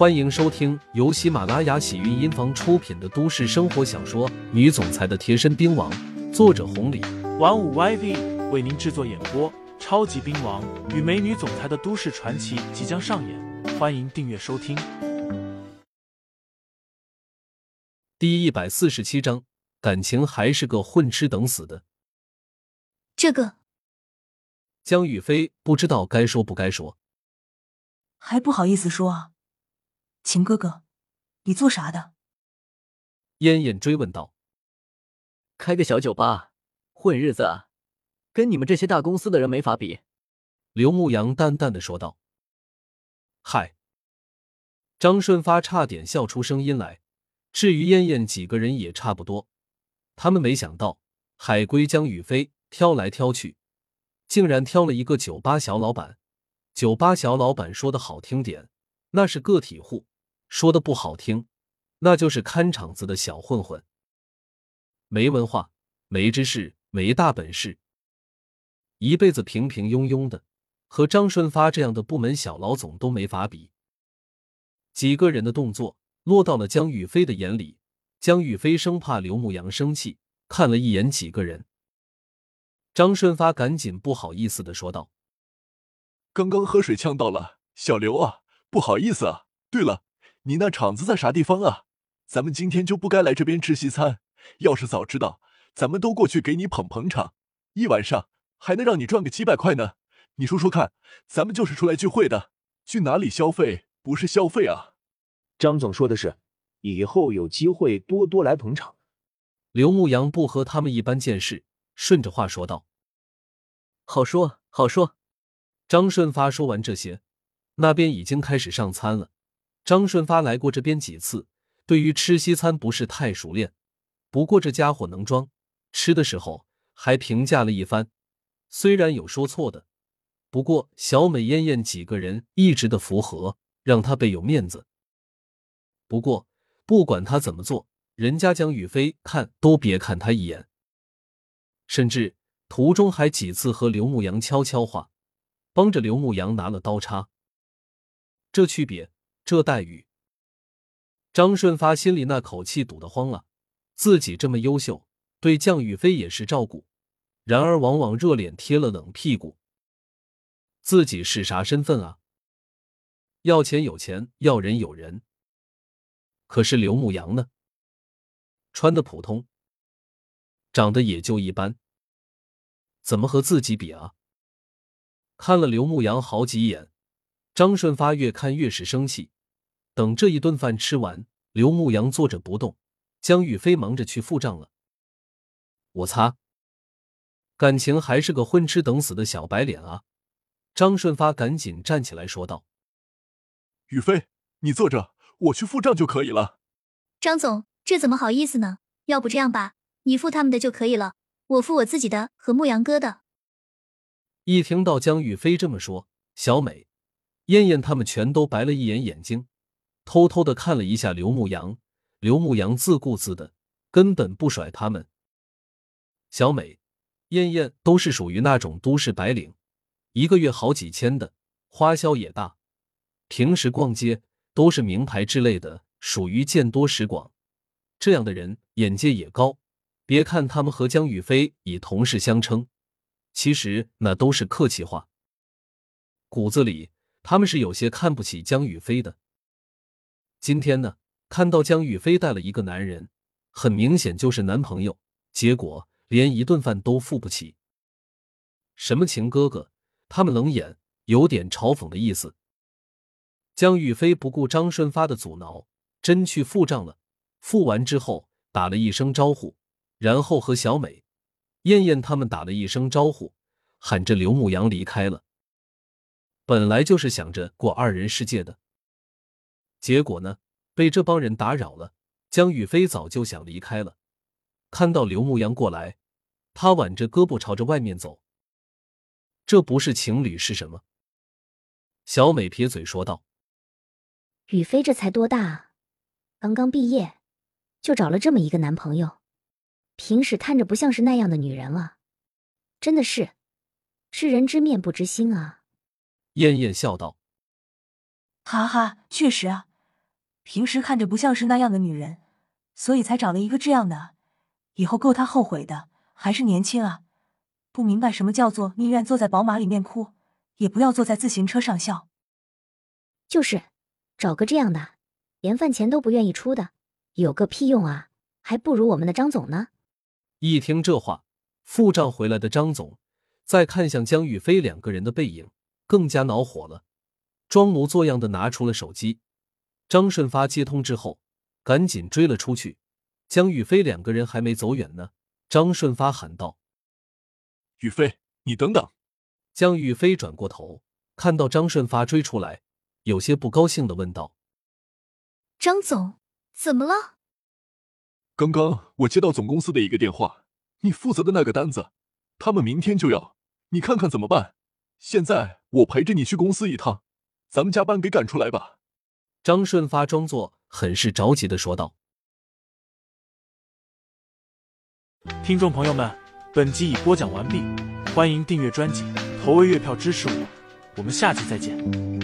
欢迎收听由喜马拉雅喜韵音房出品的都市生活小说《女总裁的贴身兵王》，作者红礼，玩五 YV 为您制作演播。超级兵王与美女总裁的都市传奇即将上演，欢迎订阅收听。第一百四十七章，感情还是个混吃等死的。这个江宇飞不知道该说不该说，还不好意思说啊。秦哥哥，你做啥的？燕燕追问道。开个小酒吧，混日子啊。跟你们这些大公司的人没法比，刘牧阳淡淡的说道。嗨，张顺发差点笑出声音来。至于燕燕几个人也差不多，他们没想到海归江宇飞挑来挑去，竟然挑了一个酒吧小老板。酒吧小老板说的好听点，那是个体户；说的不好听，那就是看场子的小混混。没文化，没知识，没大本事。一辈子平平庸庸的，和张顺发这样的部门小老总都没法比。几个人的动作落到了江宇飞的眼里，江宇飞生怕刘牧阳生气，看了一眼几个人。张顺发赶紧不好意思的说道：“刚刚喝水呛到了，小刘啊，不好意思啊。对了，你那厂子在啥地方啊？咱们今天就不该来这边吃西餐，要是早知道，咱们都过去给你捧捧场，一晚上。”还能让你赚个几百块呢？你说说看，咱们就是出来聚会的，去哪里消费不是消费啊？张总说的是，以后有机会多多来捧场。刘牧阳不和他们一般见识，顺着话说道：“好说好说。”张顺发说完这些，那边已经开始上餐了。张顺发来过这边几次，对于吃西餐不是太熟练，不过这家伙能装，吃的时候还评价了一番。虽然有说错的，不过小美、燕燕几个人一直的符合，让他倍有面子。不过不管他怎么做，人家江宇飞看都别看他一眼。甚至途中还几次和刘牧阳悄悄话，帮着刘牧阳拿了刀叉。这区别，这待遇，张顺发心里那口气堵得慌了。自己这么优秀，对江宇飞也是照顾。然而，往往热脸贴了冷屁股。自己是啥身份啊？要钱有钱，要人有人。可是刘牧阳呢？穿的普通，长得也就一般，怎么和自己比啊？看了刘牧阳好几眼，张顺发越看越是生气。等这一顿饭吃完，刘牧阳坐着不动，江宇飞忙着去付账了。我擦！感情还是个混吃等死的小白脸啊！张顺发赶紧站起来说道：“宇飞，你坐着，我去付账就可以了。”张总，这怎么好意思呢？要不这样吧，你付他们的就可以了，我付我自己的和牧羊哥的。一听到江宇飞这么说，小美、燕燕他们全都白了一眼眼睛，偷偷的看了一下刘牧阳。刘牧阳自顾自的，根本不甩他们。小美。燕燕都是属于那种都市白领，一个月好几千的，花销也大，平时逛街都是名牌之类的，属于见多识广。这样的人眼界也高，别看他们和江宇飞以同事相称，其实那都是客气话。骨子里他们是有些看不起江宇飞的。今天呢，看到江宇飞带了一个男人，很明显就是男朋友，结果。连一顿饭都付不起，什么情哥哥？他们冷眼，有点嘲讽的意思。江宇飞不顾张顺发的阻挠，真去付账了。付完之后，打了一声招呼，然后和小美、燕燕他们打了一声招呼，喊着刘牧阳离开了。本来就是想着过二人世界的，结果呢，被这帮人打扰了。江宇飞早就想离开了，看到刘牧阳过来。他挽着胳膊朝着外面走，这不是情侣是什么？小美撇嘴说道：“宇飞这才多大啊，刚刚毕业，就找了这么一个男朋友，平时看着不像是那样的女人啊，真的是知人知面不知心啊。”燕燕笑道：“哈哈，确实啊，平时看着不像是那样的女人，所以才找了一个这样的，以后够她后悔的。还是年轻啊，不明白什么叫做宁愿坐在宝马里面哭，也不要坐在自行车上笑。就是，找个这样的，连饭钱都不愿意出的，有个屁用啊！还不如我们的张总呢。一听这话，付账回来的张总再看向江宇飞两个人的背影，更加恼火了，装模作样的拿出了手机。张顺发接通之后，赶紧追了出去。江宇飞两个人还没走远呢。张顺发喊道：“宇飞，你等等！”江宇飞转过头，看到张顺发追出来，有些不高兴的问道：“张总，怎么了？”刚刚我接到总公司的一个电话，你负责的那个单子，他们明天就要，你看看怎么办？现在我陪着你去公司一趟，咱们加班给赶出来吧。”张顺发装作很是着急的说道。听众朋友们，本集已播讲完毕，欢迎订阅专辑，投喂月票支持我，我们下集再见。